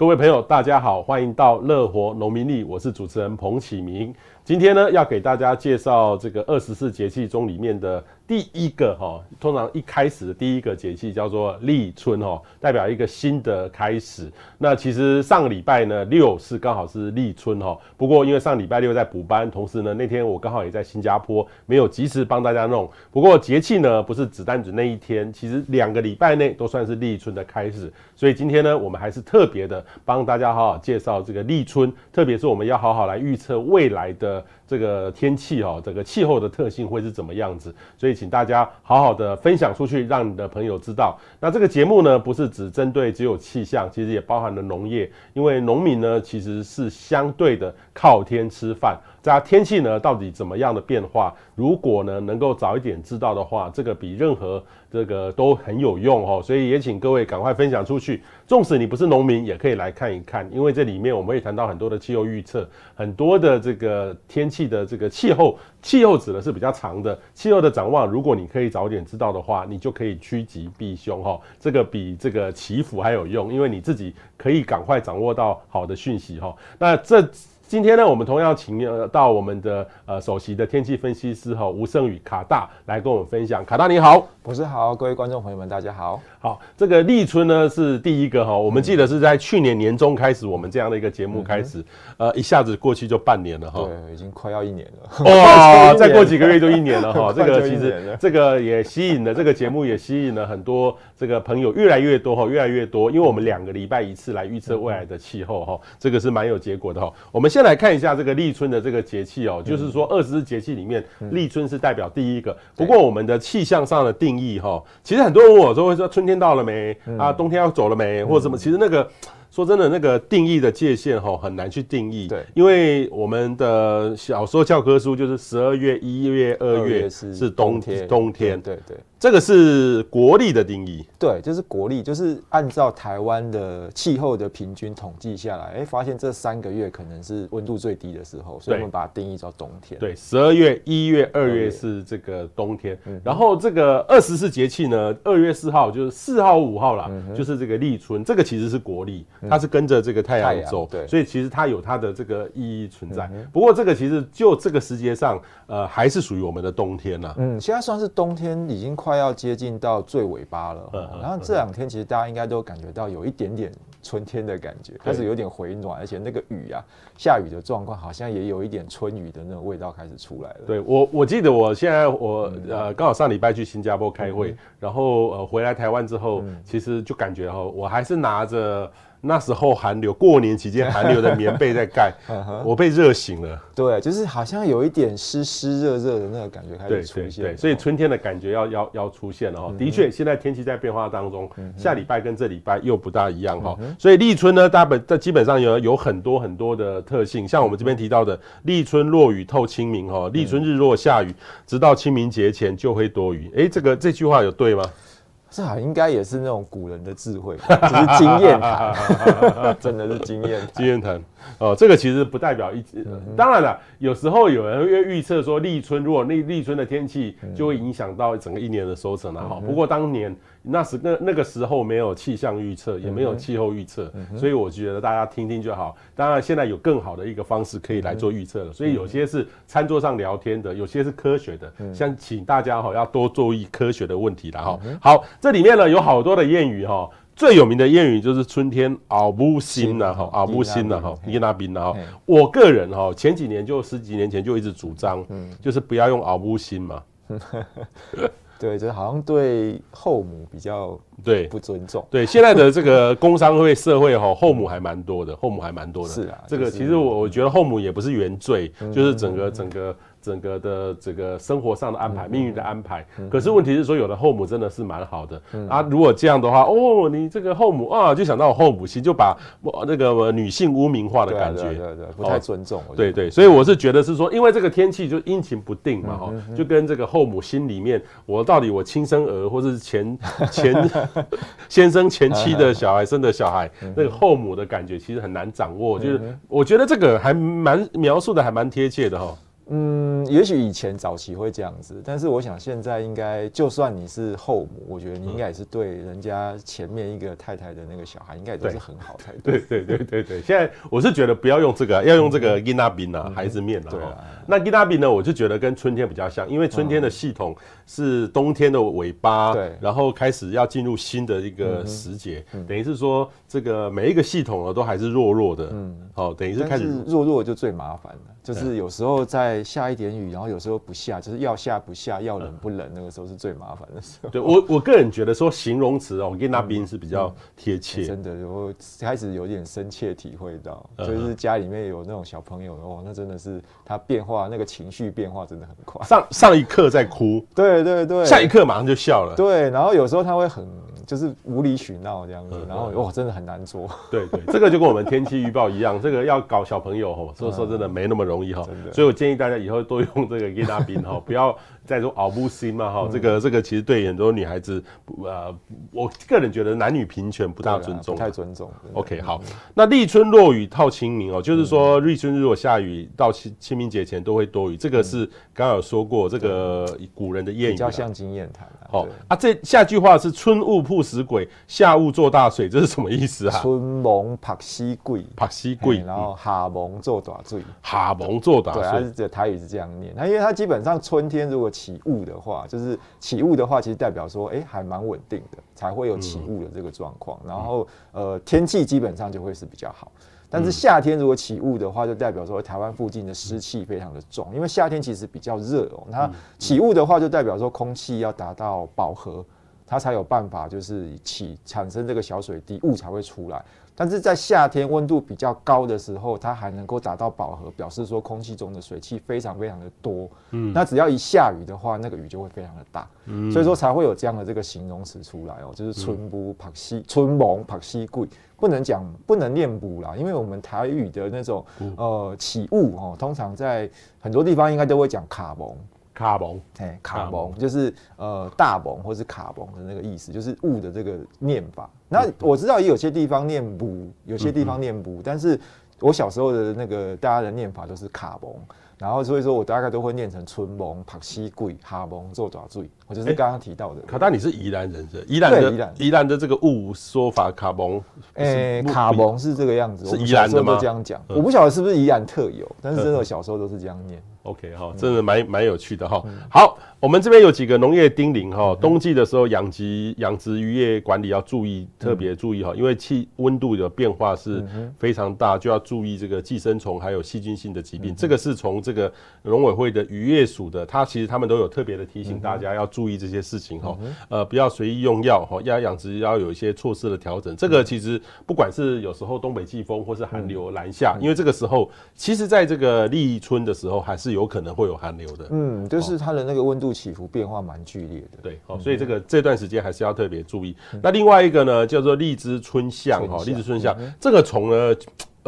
各位朋友，大家好，欢迎到乐活农民力，我是主持人彭启明。今天呢，要给大家介绍这个二十四节气中里面的。第一个哈，通常一开始的第一个节气叫做立春哈，代表一个新的开始。那其实上个礼拜呢，六是刚好是立春哈。不过因为上礼拜六在补班，同时呢那天我刚好也在新加坡，没有及时帮大家弄。不过节气呢不是只单指那一天，其实两个礼拜内都算是立春的开始。所以今天呢，我们还是特别的帮大家好好介绍这个立春，特别是我们要好好来预测未来的 uh, 这个天气哈，这个气候的特性会是怎么样子。所以。请大家好好的分享出去，让你的朋友知道。那这个节目呢，不是只针对只有气象，其实也包含了农业。因为农民呢，其实是相对的靠天吃饭。这天气呢，到底怎么样的变化？如果呢，能够早一点知道的话，这个比任何这个都很有用哦。所以也请各位赶快分享出去。纵使你不是农民，也可以来看一看，因为这里面我们会谈到很多的气候预测，很多的这个天气气的这个气候，气候指的是比较长的气候的展望。如果你可以早点知道的话，你就可以趋吉避凶哈。这个比这个祈福还有用，因为你自己可以赶快掌握到好的讯息哈。那这。今天呢，我们同样请到我们的呃首席的天气分析师哈吴胜宇卡大来跟我们分享。卡大你好，博士好，各位观众朋友们大家好。好，这个立春呢是第一个哈，我们记得是在去年年中开始，我们这样的一个节目开始，呃，一下子过去就半年了哈。对，已经快要一年了。哇，再过几个月就一年了哈。这个其实这个也吸引了这个节目也吸引了很多这个朋友越来越多哈，越来越多，因为我们两个礼拜一次来预测未来的气候哈，这个是蛮有结果的哈。我们先来看一下这个立春的这个节气哦，就是说二十四节气里面，立春是代表第一个。不过我们的气象上的定义哈，其实很多人问我说会说春天到了没啊？冬天要走了没？或者什么？其实那个。说真的，那个定义的界限哈很难去定义，对，因为我们的小说教科书就是十二月、一月、二月是冬天，冬天，对对，这个是国力的定义，对，就是国力，就是按照台湾的气候的平均统计下来，哎，发现这三个月可能是温度最低的时候，所以我们把它定义叫冬天。对，十二月、一月、二月是这个冬天，然后这个二十四节气呢，二月四号就是四号、五号啦，就是这个立春，这个其实是国历。它是跟着这个太阳走，对，所以其实它有它的这个意义存在。不过这个其实就这个时节上，呃，还是属于我们的冬天呐。嗯，现在算是冬天，已经快要接近到最尾巴了。然后这两天其实大家应该都感觉到有一点点春天的感觉，开始有点回暖，而且那个雨啊，下雨的状况好像也有一点春雨的那种味道开始出来了。对我，我记得我现在我呃刚好上礼拜去新加坡开会，然后呃回来台湾之后，其实就感觉哈，我还是拿着。那时候寒流，过年期间寒流的棉被在盖，我被热醒了。对，就是好像有一点湿湿热热的那个感觉开始出现。对，所以春天的感觉要要要出现了哈。的确，现在天气在变化当中，下礼拜跟这礼拜又不大一样哈。所以立春呢，大本这基本上有有很多很多的特性，像我们这边提到的，立春落雨透清明哈，立春日落下雨，直到清明节前就会多雨。哎，这个这句话有对吗？这好应该也是那种古人的智慧，只是经验谈，真的是经验经验谈。哦，这个其实不代表一直。当然了，有时候有人会预测说立春，如果立立春的天气就会影响到整个一年的收成了哈。不过当年那时那那个时候没有气象预测，也没有气候预测，所以我觉得大家听听就好。当然现在有更好的一个方式可以来做预测了，所以有些是餐桌上聊天的，有些是科学的。像请大家哈要多注意科学的问题了哈。好，这里面呢有好多的谚语哈。最有名的谚语就是春天熬不新了，哈，熬不新了，哈，伊那宾呐，哈。我个人哈，前几年就十几年前就一直主张，就是不要用熬不新嘛。对，就是好像对后母比较对不尊重。对，现在的这个工商会社会哈，后母还蛮多的，后母还蛮多的。是啊，这个其实我我觉得后母也不是原罪，就是整个整个。整个的这个生活上的安排，命运的安排。可是问题是说，有的后母真的是蛮好的啊。如果这样的话，哦，你这个后母啊，就想到后母心，就把那个女性污名化的感觉，对对对，不太尊重。对对，所以我是觉得是说，因为这个天气就阴晴不定嘛，哈，就跟这个后母心里面，我到底我亲生儿或者是前 前先生前妻的小孩生的小孩，那个后母的感觉其实很难掌握。就是我觉得这个还蛮描述的还蛮贴切的哈。嗯，也许以前早期会这样子，但是我想现在应该，就算你是后母，我觉得你应该也是对人家前面一个太太的那个小孩，应该都是很好才对。对对对对对，现在我是觉得不要用这个，要用这个吉拿饼啊，孩子面啊。对啊。那吉拿饼呢，我就觉得跟春天比较像，因为春天的系统是冬天的尾巴，对，然后开始要进入新的一个时节，等于是说这个每一个系统呢都还是弱弱的，嗯，好，等于是开始弱弱就最麻烦了，就是有时候在下一点雨，然后有时候不下，就是要下不下，要冷不冷，那个时候是最麻烦的时候。对我我个人觉得说形容词哦，吉拿饼是比较贴切，真的，我开始有点深切体会到，就是家里面有那种小朋友哦，那真的是他变化。那个情绪变化真的很快，上上一刻在哭，对对对，下一刻马上就笑了，对，然后有时候他会很就是无理取闹这样子，然后哇，真的很难做，对对，这个就跟我们天气预报一样，这个要搞小朋友哈，说说真的没那么容易哈，所以我建议大家以后多用这个吉拿饼哈，不要。再说熬不心嘛哈，这个这个其实对很多女孩子，呃，我个人觉得男女平权不大尊重，不太尊重。OK，好，那立春落雨套清明哦，就是说立春如果下雨到清清明节前都会多雨，这个是刚刚有说过这个古人的谚语，比较像经验谈。好啊，这下句话是春雾曝死鬼，夏雾做大水，这是什么意思啊？春蒙曝死鬼，曝死鬼，然后夏蒙做大水，夏蒙做大水，对，它是这台语是这样念。那因为它基本上春天如果起雾的话，就是起雾的话，其实代表说，哎，还蛮稳定的，才会有起雾的这个状况。然后，呃，天气基本上就会是比较好。但是夏天如果起雾的话，就代表说台湾附近的湿气非常的重，因为夏天其实比较热哦。它起雾的话，就代表说空气要达到饱和，它才有办法就是起产生这个小水滴，雾才会出来。但是在夏天温度比较高的时候，它还能够达到饱和，表示说空气中的水汽非常非常的多。嗯，那只要一下雨的话，那个雨就会非常的大。嗯，所以说才会有这样的这个形容词出来哦，就是春雾曝死，春蒙曝死鬼，不能讲不能念补啦，因为我们台语的那种呃起雾哦，通常在很多地方应该都会讲卡蒙。卡蒙，哎，卡蒙就是呃大蒙或是卡蒙的那个意思，就是物的这个念法。那我知道也有些地方念不，有些地方念雾，但是我小时候的那个大家的念法都是卡蒙。然后所以说我大概都会念成春蒙帕西贵、哈蒙做爪醉。我就是刚刚提到的。卡达，你是宜兰人是？宜兰的宜兰的这个物说法，卡蒙，哎，卡蒙是这个样子。是宜兰的吗？都这样讲，我不晓得是不是宜兰特有，但是真的小时候都是这样念。OK 哈，真的蛮蛮有趣的哈。好，我们这边有几个农业叮咛哈，冬季的时候养殖养殖渔业管理要注意，特别注意哈，因为气温度的变化是非常大，就要注意这个寄生虫还有细菌性的疾病。这个是从这个农委会的渔业署的，他其实他们都有特别的提醒大家要注意这些事情哈。呃，不要随意用药哈，要养殖要有一些措施的调整。这个其实不管是有时候东北季风或是寒流南下，因为这个时候其实在这个立春的时候还是有。有可能会有寒流的，嗯，就是它的那个温度起伏变化蛮剧烈的，对，哦，所以这个这段时间还是要特别注意。那另外一个呢，叫做荔枝春象，哈，荔枝春象，这个虫呢，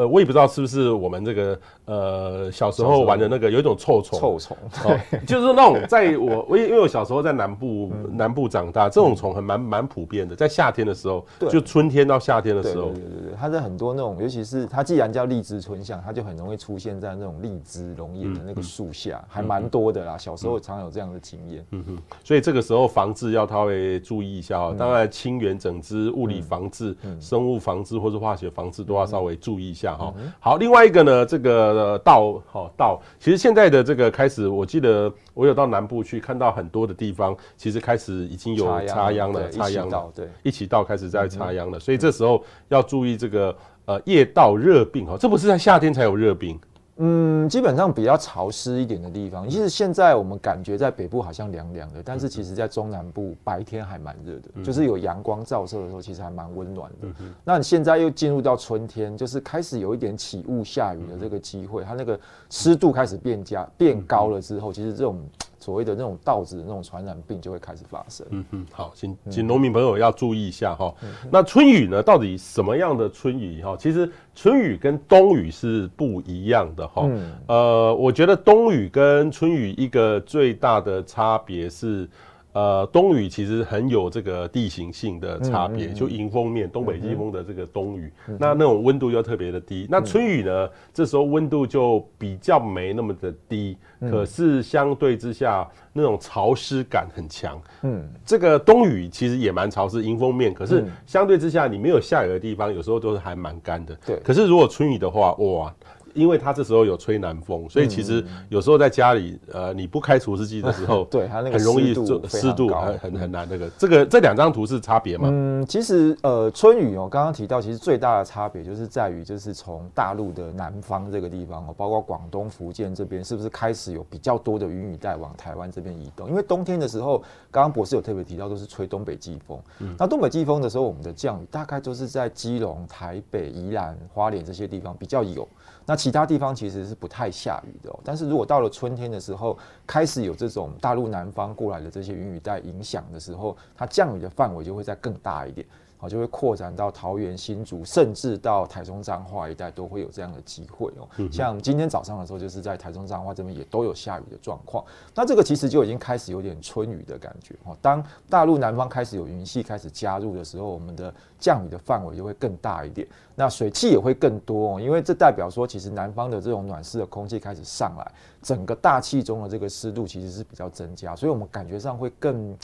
呃，我也不知道是不是我们这个。呃，小时候玩的那个有一种臭虫，臭虫，哦就是那种在我我因为我小时候在南部南部长大，这种虫很蛮蛮普遍的，在夏天的时候，就春天到夏天的时候，对对对，它是很多那种，尤其是它既然叫荔枝春象，它就很容易出现在那种荔枝龙眼的那个树下，还蛮多的啦。小时候常有这样的经验，嗯哼，所以这个时候防治要稍微注意一下哦。当然，清源整枝、物理防治、生物防治或是化学防治都要稍微注意一下哈。好，另外一个呢，这个。呃，稻好稻，其实现在的这个开始，我记得我有到南部去看到很多的地方，其实开始已经有插秧了，插秧了，对，一起到开始在插秧了，所以这时候要注意这个呃叶稻热病哈，这不是在夏天才有热病。嗯，基本上比较潮湿一点的地方，其实现在我们感觉在北部好像凉凉的，但是其实在中南部白天还蛮热的，就是有阳光照射的时候，其实还蛮温暖的。那你现在又进入到春天，就是开始有一点起雾下雨的这个机会，它那个湿度开始变加变高了之后，其实这种。所谓的那种稻子的那种传染病就会开始发生。嗯嗯，好，请请农民朋友要注意一下哈。那春雨呢，到底什么样的春雨哈？其实春雨跟冬雨是不一样的哈。呃，我觉得冬雨跟春雨一个最大的差别是，呃，冬雨其实很有这个地形性的差别，嗯嗯嗯、就迎风面，东北季风的这个冬雨，嗯、那那种温度又特别的低。嗯、那春雨呢，这时候温度就比较没那么的低，嗯、可是相对之下，那种潮湿感很强。嗯，这个东雨其实也蛮潮湿，迎风面，可是相对之下，你没有下雨的地方，有时候都是还蛮干的。对，可是如果春雨的话，哇。因为他这时候有吹南风，所以其实有时候在家里，呃，你不开除湿机的时候，对它那个很容易湿湿度很很很难。那个这个这两张图是差别吗？嗯，其实呃，春雨哦，刚刚提到，其实最大的差别就是在于，就是从大陆的南方这个地方哦，包括广东、福建这边，是不是开始有比较多的云雨带往台湾这边移动？因为冬天的时候，刚刚博士有特别提到，都是吹东北季风。嗯，那东北季风的时候，我们的降雨大概都是在基隆、台北、宜兰、花莲这些地方比较有。那其他地方其实是不太下雨的哦，但是如果到了春天的时候，开始有这种大陆南方过来的这些云雨带影响的时候，它降雨的范围就会再更大一点。好，就会扩展到桃园、新竹，甚至到台中彰化一带都会有这样的机会哦。像今天早上的时候，就是在台中彰化这边也都有下雨的状况。那这个其实就已经开始有点春雨的感觉哦。当大陆南方开始有云系开始加入的时候，我们的降雨的范围就会更大一点，那水汽也会更多哦。因为这代表说，其实南方的这种暖湿的空气开始上来，整个大气中的这个湿度其实是比较增加，所以我们感觉上会更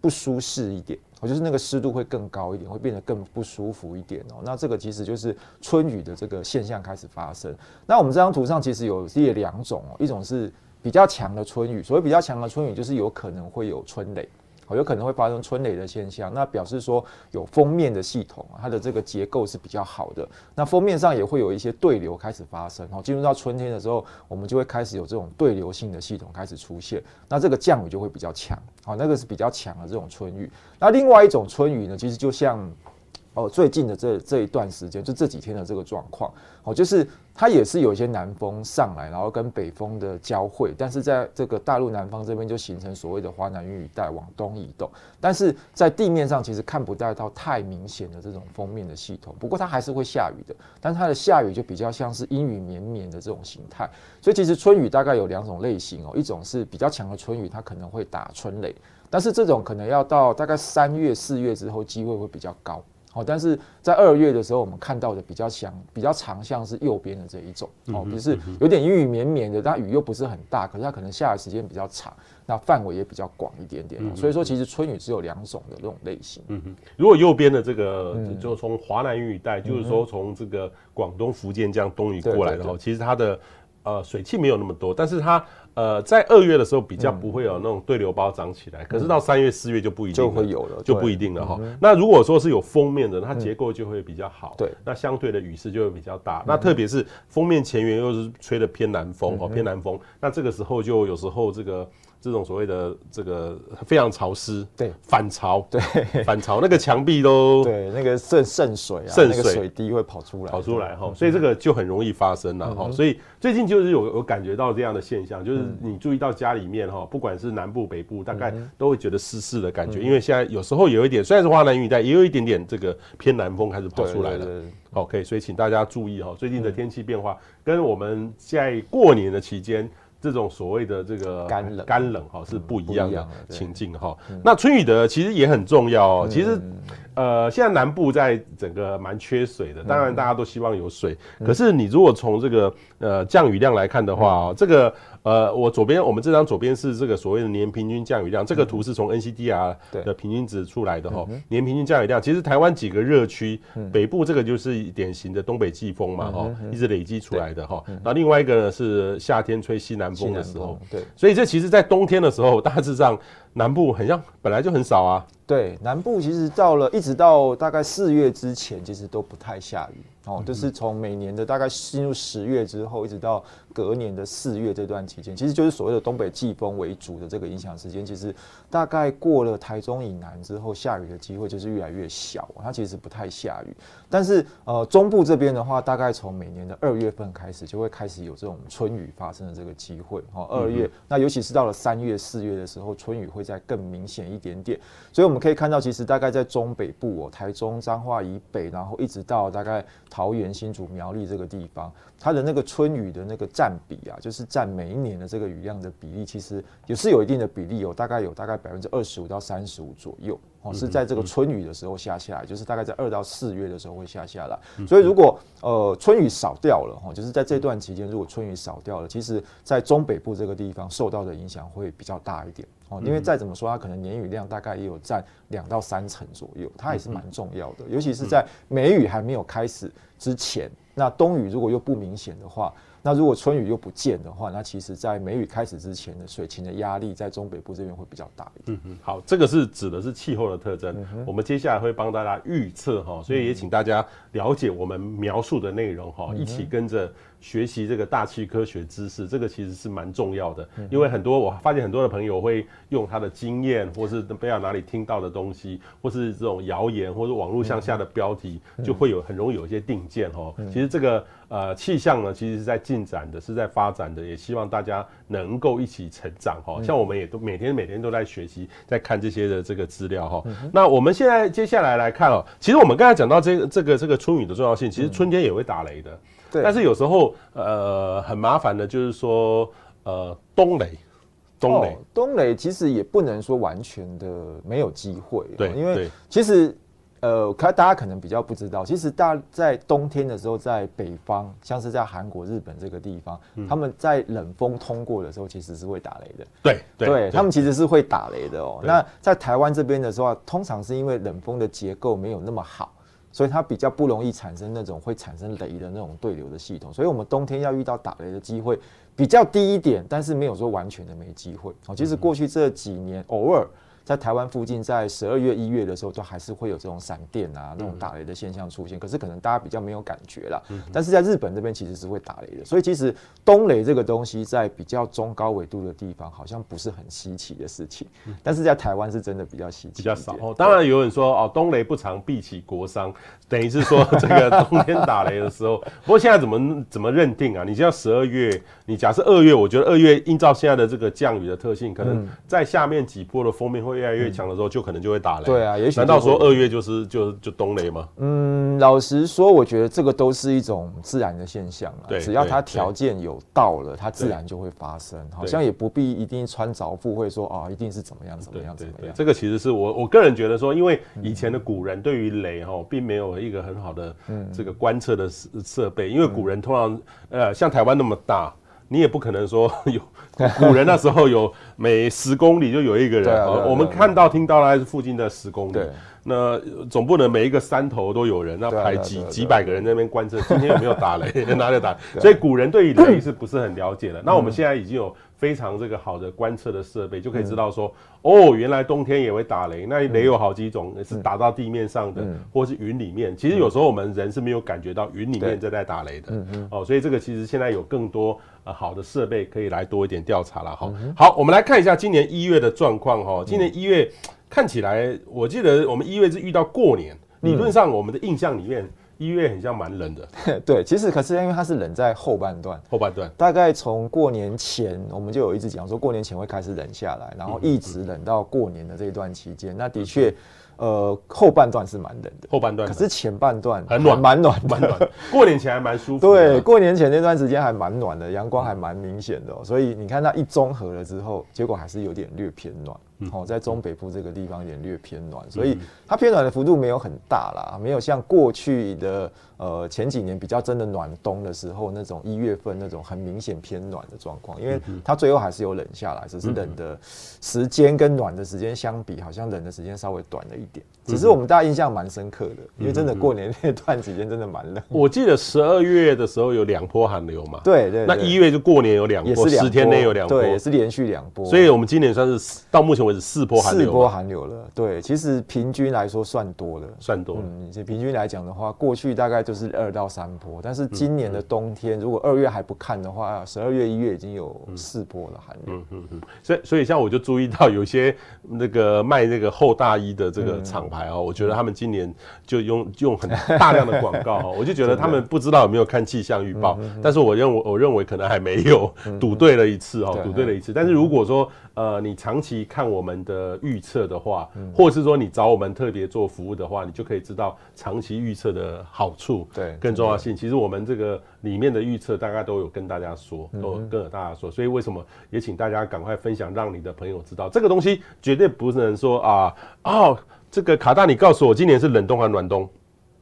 不舒适一点。我就是那个湿度会更高一点，会变得更不舒服一点哦。那这个其实就是春雨的这个现象开始发生。那我们这张图上其实有列两种哦，一种是比较强的春雨，所谓比较强的春雨就是有可能会有春雷。有可能会发生春雷的现象，那表示说有封面的系统，它的这个结构是比较好的。那封面上也会有一些对流开始发生，哦，进入到春天的时候，我们就会开始有这种对流性的系统开始出现，那这个降雨就会比较强，好，那个是比较强的这种春雨。那另外一种春雨呢，其实就像。哦，最近的这这一段时间，就这几天的这个状况，哦，就是它也是有一些南风上来，然后跟北风的交汇，但是在这个大陆南方这边就形成所谓的华南云雨带往东移动，但是在地面上其实看不到到太明显的这种锋面的系统，不过它还是会下雨的，但它的下雨就比较像是阴雨绵绵的这种形态，所以其实春雨大概有两种类型哦，一种是比较强的春雨，它可能会打春雷，但是这种可能要到大概三月四月之后机会会比较高。哦，但是在二月的时候，我们看到的比较强、比较长像是右边的这一种哦，就是有点阴雨绵绵的，但雨又不是很大，可是它可能下的时间比较长，那范围也比较广一点点。所以说，其实春雨只有两种的这种类型。嗯哼，如果右边的这个，就从华南云雨带，就是说从这个广东、福建这样东雨过来的话，其实它的呃水汽没有那么多，但是它。呃，在二月的时候比较不会有那种对流包涨起来，可是到三月、四月就不一定会有了，就不一定了哈。那如果说是有封面的，它结构就会比较好，对，那相对的雨势就会比较大。那特别是封面前缘又是吹的偏南风哦，偏南风，那这个时候就有时候这个。这种所谓的这个非常潮湿，对，反潮，对，反潮，那个墙壁都 对，那个渗渗水啊，渗水，水滴会跑出来，跑出来哈，所以这个就很容易发生了哈。所以最近就是有有感觉到这样的现象，就是你注意到家里面哈，不管是南部北部，大概都会觉得湿湿的感觉，因为现在有时候有一点，虽然是华南云雨带，也有一点点这个偏南风开始跑出来了。OK，所以请大家注意哈，最近的天气变化跟我们在过年的期间。这种所谓的这个干冷干冷哈是不一样的情境哈。那春雨的其实也很重要哦。其实呃，现在南部在整个蛮缺水的，当然大家都希望有水。可是你如果从这个呃降雨量来看的话哦，这个。呃，我左边我们这张左边是这个所谓的年平均降雨量，这个图是从 NCDR 的平均值出来的哈。年平均降雨量，其实台湾几个热区，北部这个就是典型的东北季风嘛哈，一直累积出来的哈。那另外一个呢是夏天吹西南风的时候，对，所以这其实在冬天的时候，大致上南部很像本来就很少啊。对，南部其实到了一直到大概四月之前，其实都不太下雨哦，就是从每年的大概进入十月之后，一直到。隔年的四月这段期间，其实就是所谓的东北季风为主的这个影响时间。其实大概过了台中以南之后，下雨的机会就是越来越小，它其实不太下雨。但是呃，中部这边的话，大概从每年的二月份开始，就会开始有这种春雨发生的这个机会。哦，二月，那尤其是到了三月、四月的时候，春雨会再更明显一点点。所以我们可以看到，其实大概在中北部哦，台中彰化以北，然后一直到大概桃园新竹苗栗这个地方，它的那个春雨的那个占比啊，就是占每一年的这个雨量的比例，其实也是有一定的比例，有大概有大概百分之二十五到三十五左右。哦，是在这个春雨的时候下下来，就是大概在二到四月的时候会下下来。所以如果呃春雨少掉了，哈，就是在这段期间，如果春雨少掉了，其实在中北部这个地方受到的影响会比较大一点。哦，因为再怎么说，它可能年雨量大概也有占两到三成左右，它也是蛮重要的。尤其是在梅雨还没有开始之前，那冬雨如果又不明显的话。那如果春雨又不见的话，那其实，在梅雨开始之前的水情的压力，在中北部这边会比较大一点。嗯嗯，好，这个是指的是气候的特征。嗯、我们接下来会帮大家预测哈，所以也请大家了解我们描述的内容哈，一起跟着。学习这个大气科学知识，这个其实是蛮重要的，因为很多我发现很多的朋友会用他的经验，或是不知道哪里听到的东西，或是这种谣言，或者网络向下的标题，就会有很容易有一些定见哦。其实这个呃气象呢，其实是在进展的，是在发展的，也希望大家能够一起成长哈。像我们也都每天每天都在学习，在看这些的这个资料哈。那我们现在接下来来看哦，其实我们刚才讲到这个这个这个春雨的重要性，其实春天也会打雷的。对，但是有时候呃很麻烦的，就是说呃冬雷，冬雷，冬雷其实也不能说完全的没有机会，对，因为其实呃，可大家可能比较不知道，其实大在冬天的时候，在北方，像是在韩国、日本这个地方，他们在冷风通过的时候，其实是会打雷的，对，对，他们其实是会打雷的哦。那在台湾这边的时候，通常是因为冷风的结构没有那么好。所以它比较不容易产生那种会产生雷的那种对流的系统，所以我们冬天要遇到打雷的机会比较低一点，但是没有说完全的没机会。哦，其实过去这几年偶尔。在台湾附近，在十二月、一月的时候，都还是会有这种闪电啊、那种打雷的现象出现。可是可能大家比较没有感觉啦。但是在日本这边其实是会打雷的，所以其实冬雷这个东西在比较中高纬度的地方，好像不是很稀奇的事情。但是在台湾是真的比较稀奇，比较少哦。当然有人说哦，冬雷不常必起国殇，等于是说这个冬天打雷的时候。不过现在怎么怎么认定啊？你像十二月，你假设二月，我觉得二月依照现在的这个降雨的特性，可能在下面几波的封面会。越来越强的时候，就可能就会打雷。对啊，也许难道说二月就是就就冬雷吗？嗯，老实说，我觉得这个都是一种自然的现象啊。对，只要它条件有到了，它自然就会发生。好像也不必一定穿凿附会说啊，一定是怎么样怎么样怎么样。这个其实是我我个人觉得说，因为以前的古人对于雷哈，并没有一个很好的这个观测的设设备，因为古人通常呃像台湾那么大。你也不可能说 有古人那时候有每十公里就有一个人，我们看到听到的还是附近的十公里，那总不能每一个山头都有人，那排几几百个人在那边观测，今天有没有打雷，哪里打？所以古人对于雷是不是很了解的？那我们现在已经有。非常这个好的观测的设备，就可以知道说，哦，原来冬天也会打雷。那雷有好几种，是打到地面上的，或是云里面。其实有时候我们人是没有感觉到云里面正在打雷的。哦，所以这个其实现在有更多呃好的设备可以来多一点调查了。好，好，我们来看一下今年一月的状况哈。今年一月看起来，我记得我们一月是遇到过年，理论上我们的印象里面。一月很像蛮冷的，对，其实可是因为它是冷在后半段，后半段大概从过年前我们就有一直讲说过年前会开始冷下来，然后一直冷到过年的这一段期间，那的确，呃，后半段是蛮冷的，后半段，可是前半段很暖，蛮暖，蛮暖，过年前还蛮舒服，对，过年前那段时间还蛮暖的，阳光还蛮明显的，所以你看它一综合了之后，结果还是有点略偏暖。哦，在中北部这个地方也略偏暖，所以它偏暖的幅度没有很大啦，没有像过去的呃前几年比较真的暖冬的时候那种一月份那种很明显偏暖的状况，因为它最后还是有冷下来，只是冷的时间跟暖的时间相比，好像冷的时间稍微短了一点。只是我们大家印象蛮深刻的，因为真的过年那段时间真的蛮冷。我记得十二月的时候有两波寒流嘛，对对，那一月就过年有两波，十天内有两波，对，也是连续两波。所以我们今年算是到目前为止四波寒流，四波寒流了。对，其实平均来说算多了，算多。嗯，这平均来讲的话，过去大概就是二到三波，但是今年的冬天，如果二月还不看的话，十二月、一月已经有四波了寒流。嗯嗯嗯。所以，所以像我就注意到有些那个卖那个厚大衣的这个厂牌哦，我觉得他们。今年就用用很大量的广告哦，我就觉得他们 不知道有没有看气象预报，但是我认为我认为可能还没有赌对了一次哦，赌对了一次。但是如果说呃你长期看我我们的预测的话，嗯、或者是说你找我们特别做服务的话，你就可以知道长期预测的好处，对，更重要性。其实我们这个里面的预测大概都有跟大家说，都有跟大家说。所以为什么也请大家赶快分享，让你的朋友知道这个东西绝对不是能说啊哦，这个卡大，你告诉我今年是冷冬还是暖冬？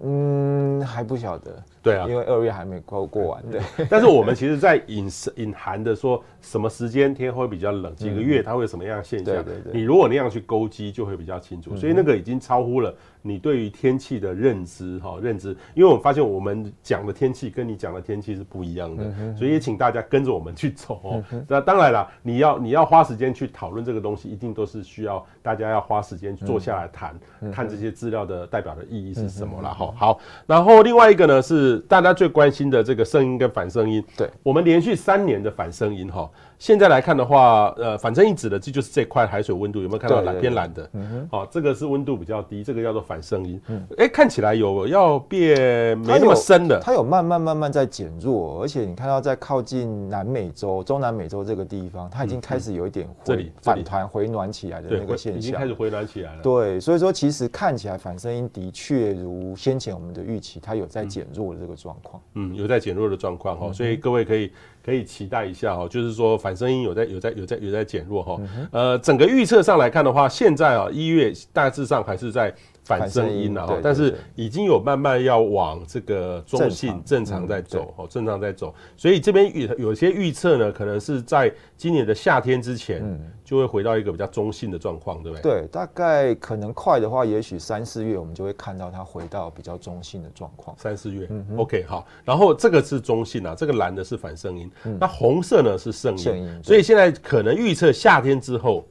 嗯，还不晓得。对啊，因为二月还没过过完，对。但是我们其实，在隐 隐含的说，什么时间天会比较冷，几个月它会有什么样的现象？对对对。你如果那样去勾稽，就会比较清楚。所以那个已经超乎了你对于天气的认知哈，认知。因为我们发现我们讲的天气跟你讲的天气是不一样的，所以也请大家跟着我们去走哦。那当然了，你要你要花时间去讨论这个东西，一定都是需要大家要花时间坐下来谈，看这些资料的代表的意义是什么了哈。好，然后另外一个呢是。大家最关心的这个声音跟反声音，对，我们连续三年的反声音哈。现在来看的话，呃，反正一指的这就是这块海水温度有没有看到蓝偏蓝的？嗯好，这个是温度比较低，这个叫做反声音。嗯，哎，看起来有要变没那么深的，它有慢慢慢慢在减弱，而且你看到在靠近南美洲、中南美洲这个地方，它已经开始有一点这里反弹回暖起来的那个现象，已经开始回暖起来了。对，所以说其实看起来反声音的确如先前我们的预期，它有在减弱的这个状况。嗯，有在减弱的状况哈，所以各位可以。可以期待一下哈，就是说反声音有在有在有在有在减弱哈。呃，整个预测上来看的话，现在啊一月大致上还是在反声音了哈，但是已经有慢慢要往这个中性正常在走哦，正常在走。所以这边预有些预测呢，可能是在今年的夏天之前就会回到一个比较中性的状况，对不对？对，大概可能快的话，也许三四月我们就会看到它回到比较中性的状况。三四月，OK 好。然后这个是中性啊，这个蓝的是反声音。那红色呢是声音，所以现在可能预测夏天之后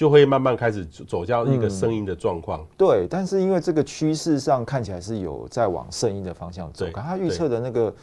就会慢慢开始走向一个声音的状况。对，但是因为这个趋势上看起来是有在往声音的方向走，可他预测的那个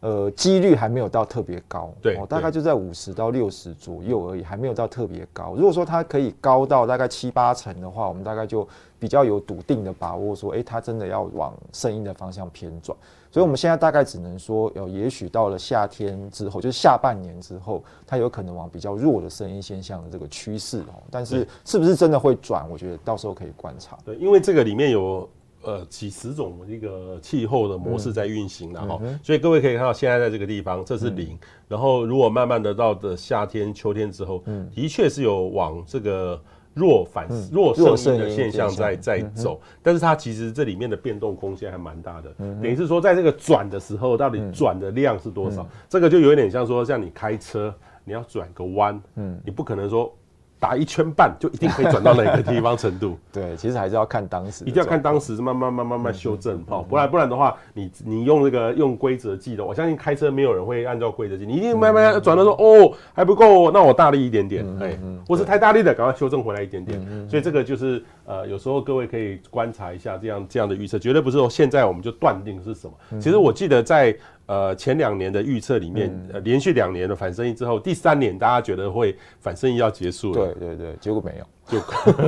呃几率还没有到特别高，对，大概就在五十到六十左右而已，还没有到特别高。如果说它可以高到大概七八成的话，我们大概就比较有笃定的把握说，哎，它真的要往声音的方向偏转。所以，我们现在大概只能说，有也许到了夏天之后，就是下半年之后，它有可能往比较弱的声音现象的这个趋势哦。但是，是不是真的会转？我觉得到时候可以观察。对，因为这个里面有呃几十种一个气候的模式在运行的哈，所以各位可以看到，现在在这个地方，这是零。然后，如果慢慢的到的夏天、秋天之后，的确是有往这个。弱反弱声音的现象在在走，但是它其实这里面的变动空间还蛮大的，等于是说在这个转的时候，到底转的量是多少？这个就有点像说，像你开车，你要转个弯，嗯，你不可能说。打一圈半就一定可以转到哪个地方程度？对，其实还是要看当时，一定要看当时慢慢慢慢慢修正哈，不然不然的话，你你用那个用规则记的，我相信开车没有人会按照规则记，你一定慢慢转到说哦还不够，那我大力一点点，哎，或是太大力的，赶快修正回来一点点。所以这个就是呃，有时候各位可以观察一下这样这样的预测，绝对不是说现在我们就断定是什么。其实我记得在。呃，前两年的预测里面，呃，连续两年的反生意之后，第三年大家觉得会反生意要结束了，对对对，结果没有。就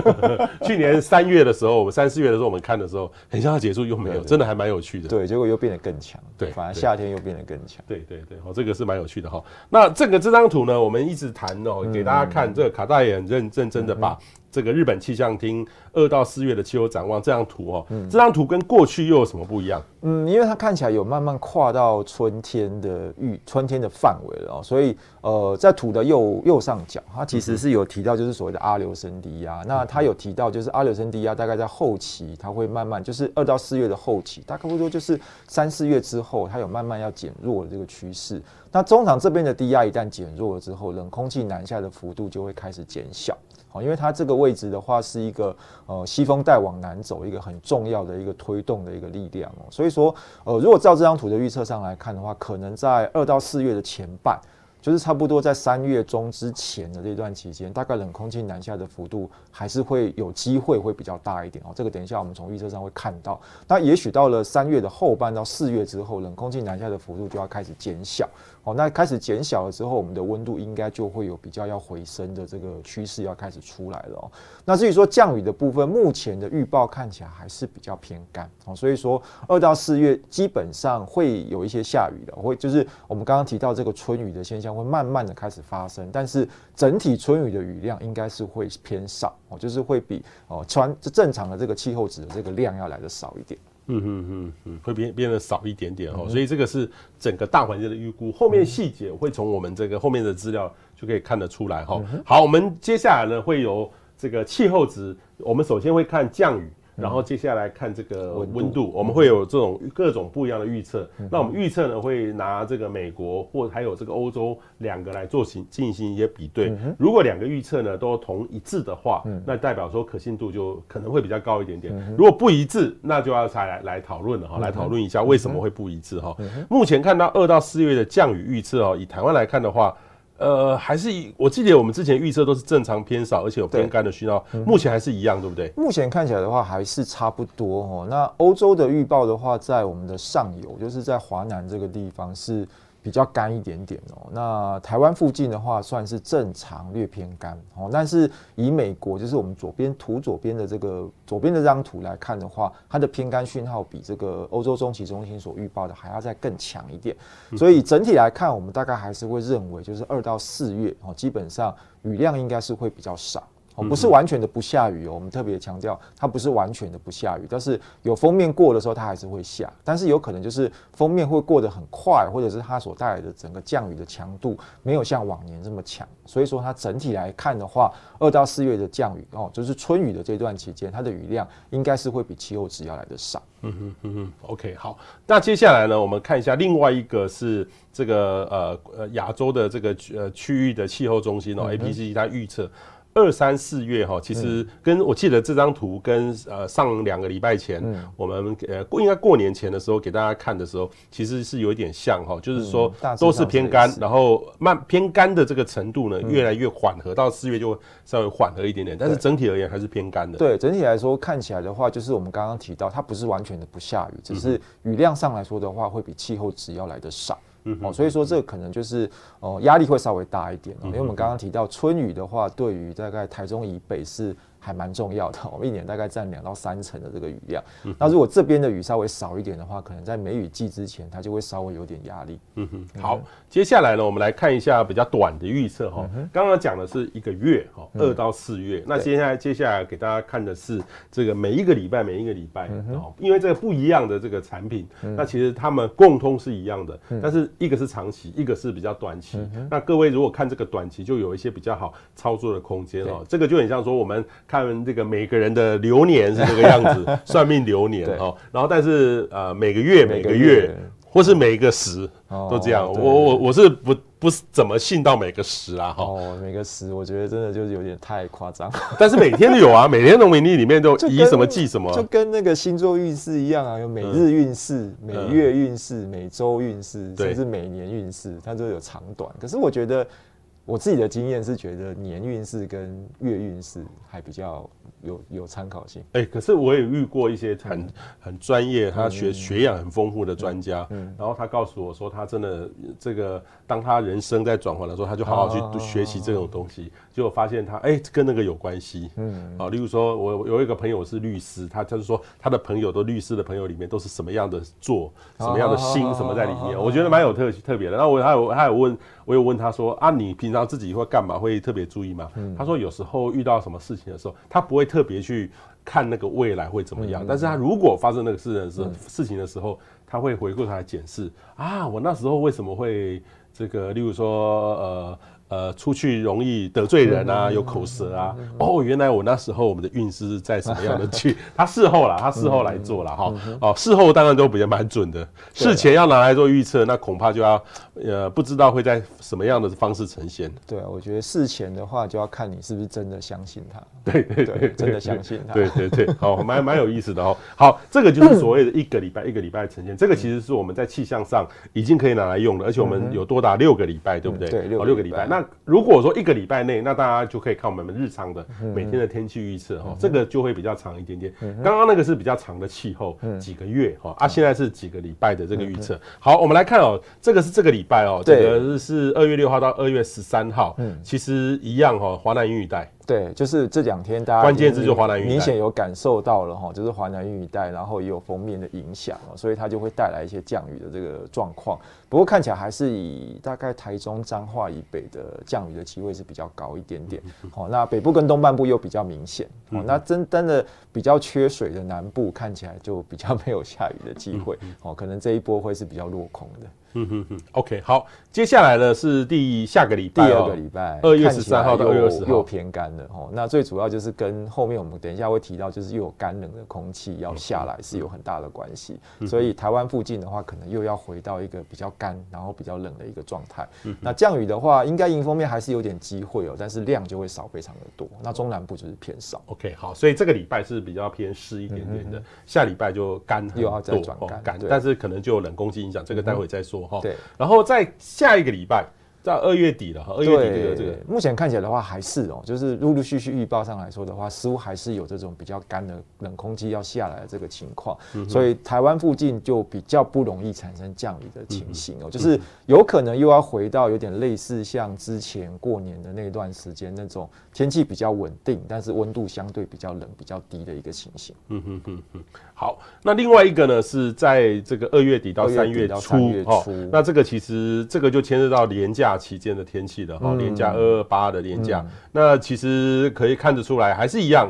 去年三月的时候，我们三四月的时候，我们看的时候，很像要结束，又没有，真的还蛮有趣的。对，结果又变得更强。对，反而夏天又变得更强。对对对，哦，这个是蛮有趣的哈。那这个这张图呢，我们一直谈哦，给大家看，这个卡大也很认认真的把这个日本气象厅二到四月的气候展望这张图哦，这张图跟过去又有什么不一样？嗯，因为它看起来有慢慢跨到春天的预春天的范围了哦，所以呃，在图的右右上角，它其实是有提到，就是所谓的阿留申低。低压，那它有提到，就是阿留申低压大概在后期，它会慢慢，就是二到四月的后期，大概不多就是三四月之后，它有慢慢要减弱的这个趋势。那中场这边的低压一旦减弱了之后，冷空气南下的幅度就会开始减小。好，因为它这个位置的话是一个呃西风带往南走一个很重要的一个推动的一个力量哦。所以说，呃，如果照这张图的预测上来看的话，可能在二到四月的前半。就是差不多在三月中之前的这段期间，大概冷空气南下的幅度还是会有机会会比较大一点哦。这个等一下我们从预测上会看到。那也许到了三月的后半到四月之后，冷空气南下的幅度就要开始减小。哦，那开始减小了之后，我们的温度应该就会有比较要回升的这个趋势要开始出来了哦。那至于说降雨的部分，目前的预报看起来还是比较偏干哦，所以说二到四月基本上会有一些下雨的，会就是我们刚刚提到这个春雨的现象。会慢慢的开始发生，但是整体春雨的雨量应该是会偏少哦，就是会比哦传正常的这个气候值的这个量要来的少一点。嗯嗯嗯嗯，会变变得少一点点哦，所以这个是整个大环境的预估，后面细节会从我们这个后面的资料就可以看得出来哈。好，我们接下来呢会有这个气候值，我们首先会看降雨。然后接下来看这个温度，我们会有这种各种不一样的预测。那我们预测呢，会拿这个美国或还有这个欧洲两个来做行进行一些比对。如果两个预测呢都同一致的话，那代表说可信度就可能会比较高一点点。如果不一致，那就要才来来讨论了哈，来讨论一下为什么会不一致哈。目前看到二到四月的降雨预测哦，以台湾来看的话。呃，还是以我记得我们之前预测都是正常偏少，而且有偏干的讯号，目前还是一样，对不对？目前看起来的话还是差不多哦。那欧洲的预报的话，在我们的上游，就是在华南这个地方是。比较干一点点哦，那台湾附近的话算是正常，略偏干哦。但是以美国，就是我们左边图左边的这个左边的这张图来看的话，它的偏干讯号比这个欧洲中期中心所预报的还要再更强一点。所以整体来看，我们大概还是会认为，就是二到四月哦，基本上雨量应该是会比较少。哦，不是完全的不下雨哦，我们特别强调，它不是完全的不下雨，但是有锋面过的时候，它还是会下，但是有可能就是锋面会过得很快，或者是它所带来的整个降雨的强度没有像往年这么强，所以说它整体来看的话，二到四月的降雨哦，就是春雨的这段期间，它的雨量应该是会比气候值要来的少。嗯哼嗯哼，OK，好，那接下来呢，我们看一下另外一个是这个呃呃亚洲的这个呃区域的气候中心哦，APCC 它预测。二三四月哈，其实跟我记得这张图跟呃上两个礼拜前，我们呃过应该过年前的时候给大家看的时候，其实是有一点像哈，就是说都是偏干，然后慢偏干的这个程度呢越来越缓和，到四月就会稍微缓和一点点，但是整体而言还是偏干的。对，整体来说看起来的话，就是我们刚刚提到，它不是完全的不下雨，只是雨量上来说的话，会比气候值要来的少。嗯，哦，所以说这个可能就是哦，压力会稍微大一点哦，因为我们刚刚提到春雨的话，对于大概台中以北是。还蛮重要的，我们一年大概占两到三成的这个雨量。那如果这边的雨稍微少一点的话，可能在梅雨季之前，它就会稍微有点压力。嗯哼，好，接下来呢，我们来看一下比较短的预测哈。刚刚讲的是一个月哈，二到四月。那接下来接下来给大家看的是这个每一个礼拜每一个礼拜哦，因为这个不一样的这个产品，那其实它们共通是一样的，但是一个是长期，一个是比较短期。那各位如果看这个短期，就有一些比较好操作的空间哦。这个就很像说我们。看这个每个人的流年是这个样子，算命流年哦。然后但是呃每个月每个月或是每个时都这样。我我我是不不是怎么信到每个时啊哈。哦，每个时我觉得真的就是有点太夸张。但是每天都有啊，每天农民历里面都以什么记什么，就跟那个星座运势一样啊，有每日运势、每月运势、每周运势，甚至每年运势，它都有长短。可是我觉得。我自己的经验是觉得年运势跟月运势还比较有有参考性。哎，可是我也遇过一些很很专业，他学学养很丰富的专家，嗯然后他告诉我说，他真的这个当他人生在转换的时候，他就好好去学习这种东西，结果发现他哎跟那个有关系。嗯，啊，例如说我有一个朋友是律师，他他就是说他的朋友都律师的朋友里面都是什么样的做，什么样的心什么在里面，我觉得蛮有特特别的。然后我还有还有问。我有问他说啊，你平常自己会干嘛？会特别注意吗？他说有时候遇到什么事情的时候，他不会特别去看那个未来会怎么样。但是他如果发生那个事的时候，事情的时候，他会回过头来检视啊，我那时候为什么会这个？例如说呃。呃，出去容易得罪人啊，有口舌啊。哦，原来我那时候我们的运势是在什么样的 去？他事后啦，他事后来做了哈。哦，事后当然都比较蛮准的。事前要拿来做预测，那恐怕就要呃，不知道会在什么样的方式呈现。对啊，我觉得事前的话就要看你是不是真的相信他。对对对，真的相信他。对对对，好，蛮蛮有意思的哦。好，这个就是所谓的一个礼拜一个礼拜呈现。这个其实是我们在气象上已经可以拿来用的，而且我们有多达六个礼拜，对不对？对，六个礼拜。那如果说一个礼拜内，那大家就可以看我们日常的每天的天气预测哈，这个就会比较长一点点。刚刚那个是比较长的气候，几个月哈，啊，现在是几个礼拜的这个预测。好，我们来看哦，这个是这个礼拜哦，这个是二月六号到二月十三号，其实一样哈，华南云雨带。对，就是这两天大家关键字就华南云明显有感受到了哈，就是华南云雨带，然后也有锋面的影响，所以它就会带来一些降雨的这个状况。不过看起来还是以大概台中彰化以北的降雨的机会是比较高一点点。好，那北部跟东半部又比较明显。哦，那真真的比较缺水的南部看起来就比较没有下雨的机会。哦，可能这一波会是比较落空的。嗯哼哼，OK，好，接下来呢是第下个礼拜，第二个礼拜，二月十三号到二月二十号又偏干了哦。那最主要就是跟后面我们等一下会提到，就是又有干冷的空气要下来，是有很大的关系。所以台湾附近的话，可能又要回到一个比较干，然后比较冷的一个状态。那降雨的话，应该迎风面还是有点机会哦，但是量就会少非常的多。那中南部就是偏少。OK，好，所以这个礼拜是比较偏湿一点点的，下礼拜就干，又要再转干，但是可能就有冷空气影响，这个待会再说哈。对，然后。在下一个礼拜，在二月底了哈，二月底这个这个，目前看起来的话还是哦，就是陆陆续续预报上来说的话，似乎还是有这种比较干的冷空气要下来的这个情况，所以台湾附近就比较不容易产生降雨的情形哦，就是有可能又要回到有点类似像之前过年的那段时间那种天气比较稳定，但是温度相对比较冷、比较低的一个情形。嗯哼哼哼。好，那另外一个呢，是在这个二月底到三月初，哦，那这个其实这个就牵涉到连假期间的天气了，哈、嗯，连假二二八的连假，嗯、那其实可以看得出来，还是一样。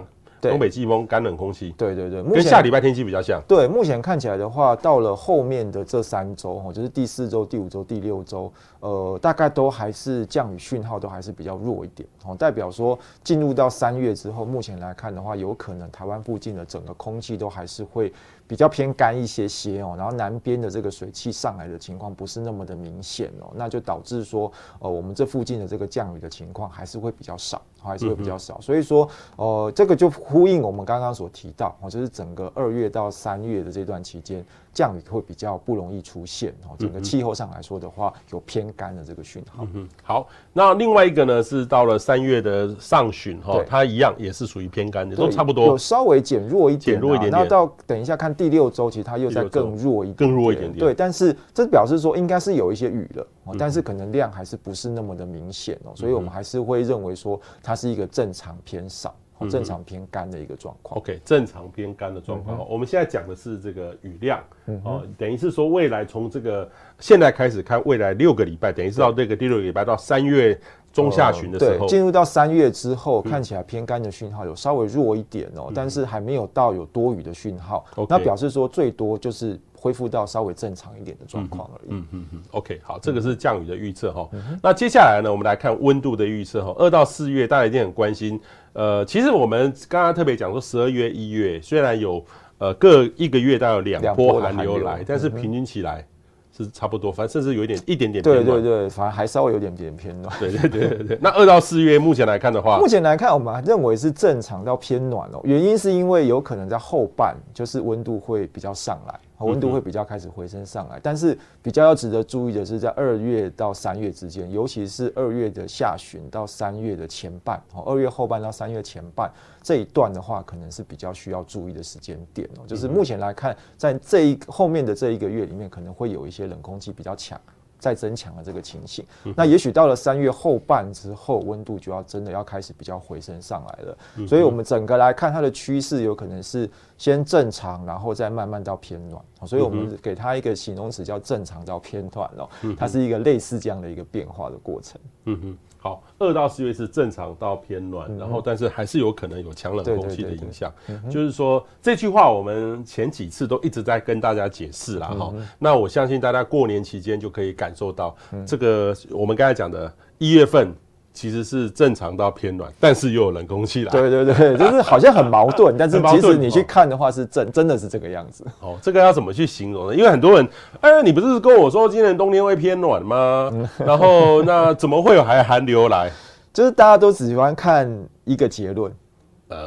东北季风干冷空气，对对对，跟下礼拜天气比较像。对，目前看起来的话，到了后面的这三周，哈，就是第四周、第五周、第六周，呃，大概都还是降雨讯号都还是比较弱一点，哦，代表说进入到三月之后，目前来看的话，有可能台湾附近的整个空气都还是会比较偏干一些些哦，然后南边的这个水汽上来的情况不是那么的明显哦，那就导致说，呃，我们这附近的这个降雨的情况还是会比较少。还是会比较少，所以说，呃，这个就呼应我们刚刚所提到，哦，就是整个二月到三月的这段期间，降雨会比较不容易出现，哦，整个气候上来说的话，有偏干的这个讯号。嗯，好，那另外一个呢，是到了三月的上旬，哈，它一样也是属于偏干的，都差不多，有稍微减弱一点，减弱一点。那到等一下看第六周，其实它又在更弱一点，更弱一点点。对，但是这表示说应该是有一些雨了，但是可能量还是不是那么的明显哦，所以我们还是会认为说它是一个正常偏少、正常偏干的一个状况。OK，正常偏干的状况。我们现在讲的是这个雨量，哦，等于是说未来从这个现在开始看，未来六个礼拜，等于是到这个第六个礼拜到三月中下旬的时候，进入到三月之后，看起来偏干的讯号有稍微弱一点哦，但是还没有到有多雨的讯号。那表示说最多就是。恢复到稍微正常一点的状况而已。嗯嗯嗯。OK，好，这个是降雨的预测哈。那接下来呢，我们来看温度的预测哈。二到四月，大家一定很关心。呃，其实我们刚刚特别讲说，十二月、一月虽然有呃各一个月大概有两波寒流来，但是平均起来。是差不多，反正甚至有一点一点点偏暖。对对对，反正还稍微有点点偏暖。对对对对对。那二到四月目前来看的话，目前来看我们认为是正常到偏暖哦。原因是因为有可能在后半，就是温度会比较上来，温度会比较开始回升上来。但是比较要值得注意的是，在二月到三月之间，尤其是二月的下旬到三月的前半，哦，二月后半到三月前半。这一段的话，可能是比较需要注意的时间点哦。就是目前来看，在这一后面的这一个月里面，可能会有一些冷空气比较强，在增强的这个情形。那也许到了三月后半之后，温度就要真的要开始比较回升上来了。所以，我们整个来看它的趋势，有可能是先正常，然后再慢慢到偏暖。所以我们给它一个形容词叫正常到偏暖哦。它是一个类似这样的一个变化的过程。嗯哼。好，二到四月是正常到偏暖，然后但是还是有可能有强冷空气的影响。就是说这句话我们前几次都一直在跟大家解释了哈。那我相信大家过年期间就可以感受到这个我们刚才讲的一月份。其实是正常到偏暖，但是又有冷空气来。对对对，就是好像很矛盾，但是其实你去看的话是真真的是这个样子。哦，这个要怎么去形容呢？因为很多人，哎，你不是跟我说今年冬天会偏暖吗？然后那怎么会有还寒流来？就是大家都只喜欢看一个结论，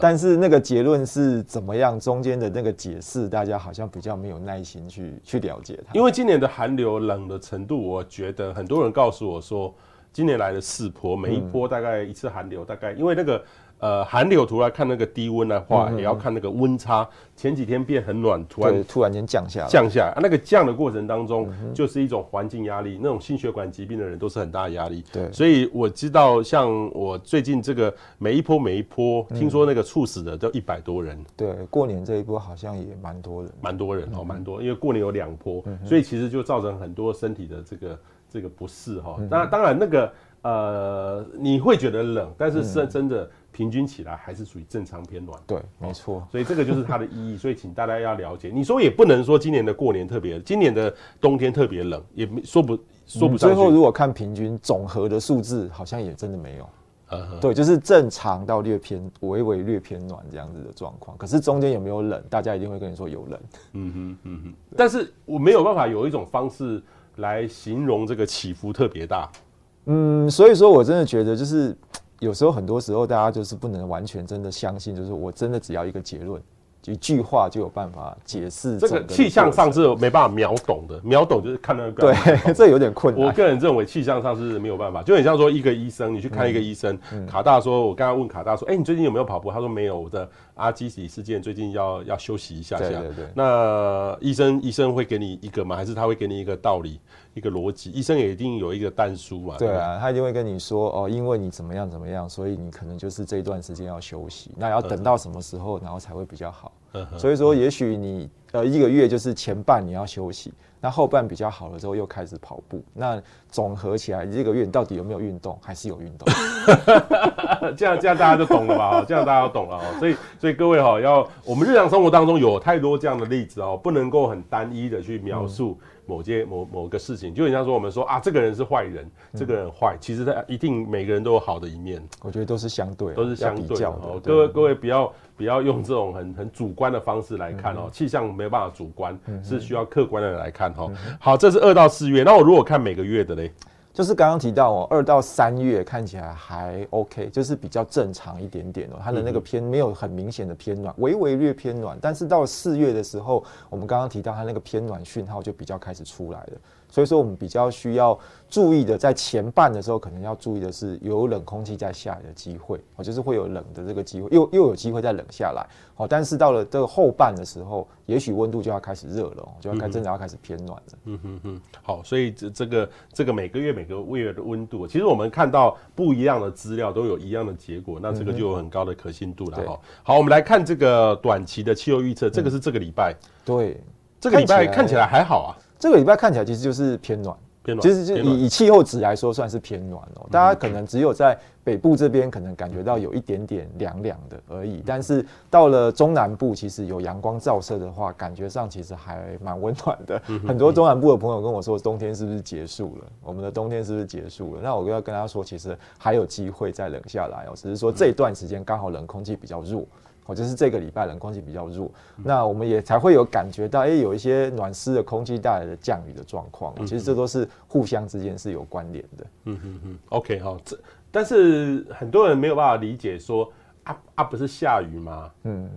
但是那个结论是怎么样，中间的那个解释，大家好像比较没有耐心去去了解它。因为今年的寒流冷的程度，我觉得很多人告诉我说。今年来的四波，每一波大概一次寒流，大概因为那个呃寒流图来看那个低温的话，也要看那个温差。前几天变很暖，突然突然间降下来，降下来啊，那个降的过程当中，就是一种环境压力。那种心血管疾病的人都是很大的压力。对，所以我知道，像我最近这个每一波每一波，听说那个猝死的都一百多人。对，过年这一波好像也蛮多人，蛮多人哦，蛮多，因为过年有两波，所以其实就造成很多身体的这个这个不适哈。当然，当然那个呃，你会觉得冷，但是是真的。平均起来还是属于正常偏暖，对，没错，所以这个就是它的意义。所以请大家要了解，你说也不能说今年的过年特别，今年的冬天特别冷，也没说不说不上。最后如果看平均总和的数字，好像也真的没有。对，就是正常到略偏，微微略偏暖这样子的状况。可是中间有没有冷，大家一定会跟你说有冷。嗯哼，嗯哼。但是我没有办法有一种方式来形容这个起伏特别大。嗯，所以说我真的觉得就是。有时候，很多时候，大家就是不能完全真的相信，就是我真的只要一个结论，一句话就有办法解释这个气象上是没办法秒懂的。秒懂就是看那个，对，这有点困难。我个人认为气象上是没有办法，就很像说一个医生，你去看一个医生，卡大说，我刚刚问卡大说，哎，你最近有没有跑步？他说没有，我的阿基里事件最近要要休息一下下。对对对。那医生医生会给你一个吗？还是他会给你一个道理？一个逻辑，医生也一定有一个但书嘛。对啊，他一定会跟你说哦，因为你怎么样怎么样，所以你可能就是这一段时间要休息，那要等到什么时候，然后才会比较好。所以说，也许你呃一个月就是前半你要休息。那后半比较好了之后，又开始跑步。那总合起来，这个月你到底有没有运动？还是有运动？这样这样大家就懂了吧？这样大家都懂了哦。所以所以各位哈，要我们日常生活当中有太多这样的例子哦，不能够很单一的去描述某件某某个事情。就你像说我们说啊，这个人是坏人，这个人坏，其实他一定每个人都有好的一面。我觉得都是相对，都是相对的。各位各位不要不要用这种很很主观的方式来看哦，气象没有办法主观，是需要客观的来看哈。好，这是二到四月。那我如果看每个月的嘞，就是刚刚提到哦，二到三月看起来还 OK，就是比较正常一点点哦。它的那个偏没有很明显的偏暖，微微略偏暖。但是到四月的时候，我们刚刚提到它那个偏暖讯号就比较开始出来了。所以说，我们比较需要注意的，在前半的时候，可能要注意的是有冷空气在下来的机会，哦，就是会有冷的这个机会，又又有机会再冷下来，哦，但是到了这个后半的时候，也许温度就要开始热了，就要开真的要开始偏暖了。嗯哼哼，好，所以这这个这个每个月每个月的温度，其实我们看到不一样的资料都有一样的结果，那这个就有很高的可信度了哈。好，我们来看这个短期的气候预测，这个是这个礼拜，对，这个礼拜看起来还好啊。这个礼拜看起来其实就是偏暖，偏暖。其实就以以气候值来说，算是偏暖哦。大家可能只有在北部这边可能感觉到有一点点凉凉的而已，但是到了中南部，其实有阳光照射的话，感觉上其实还蛮温暖的。很多中南部的朋友跟我说，冬天是不是结束了？我们的冬天是不是结束了？那我就要跟他说，其实还有机会再冷下来哦，只是说这段时间刚好冷空气比较弱。或者是这个礼拜冷空气比较弱，那我们也才会有感觉到，哎，有一些暖湿的空气带来的降雨的状况。其实这都是互相之间是有关联的。嗯嗯嗯。OK 好，这但是很多人没有办法理解说，啊啊不是下雨吗？嗯，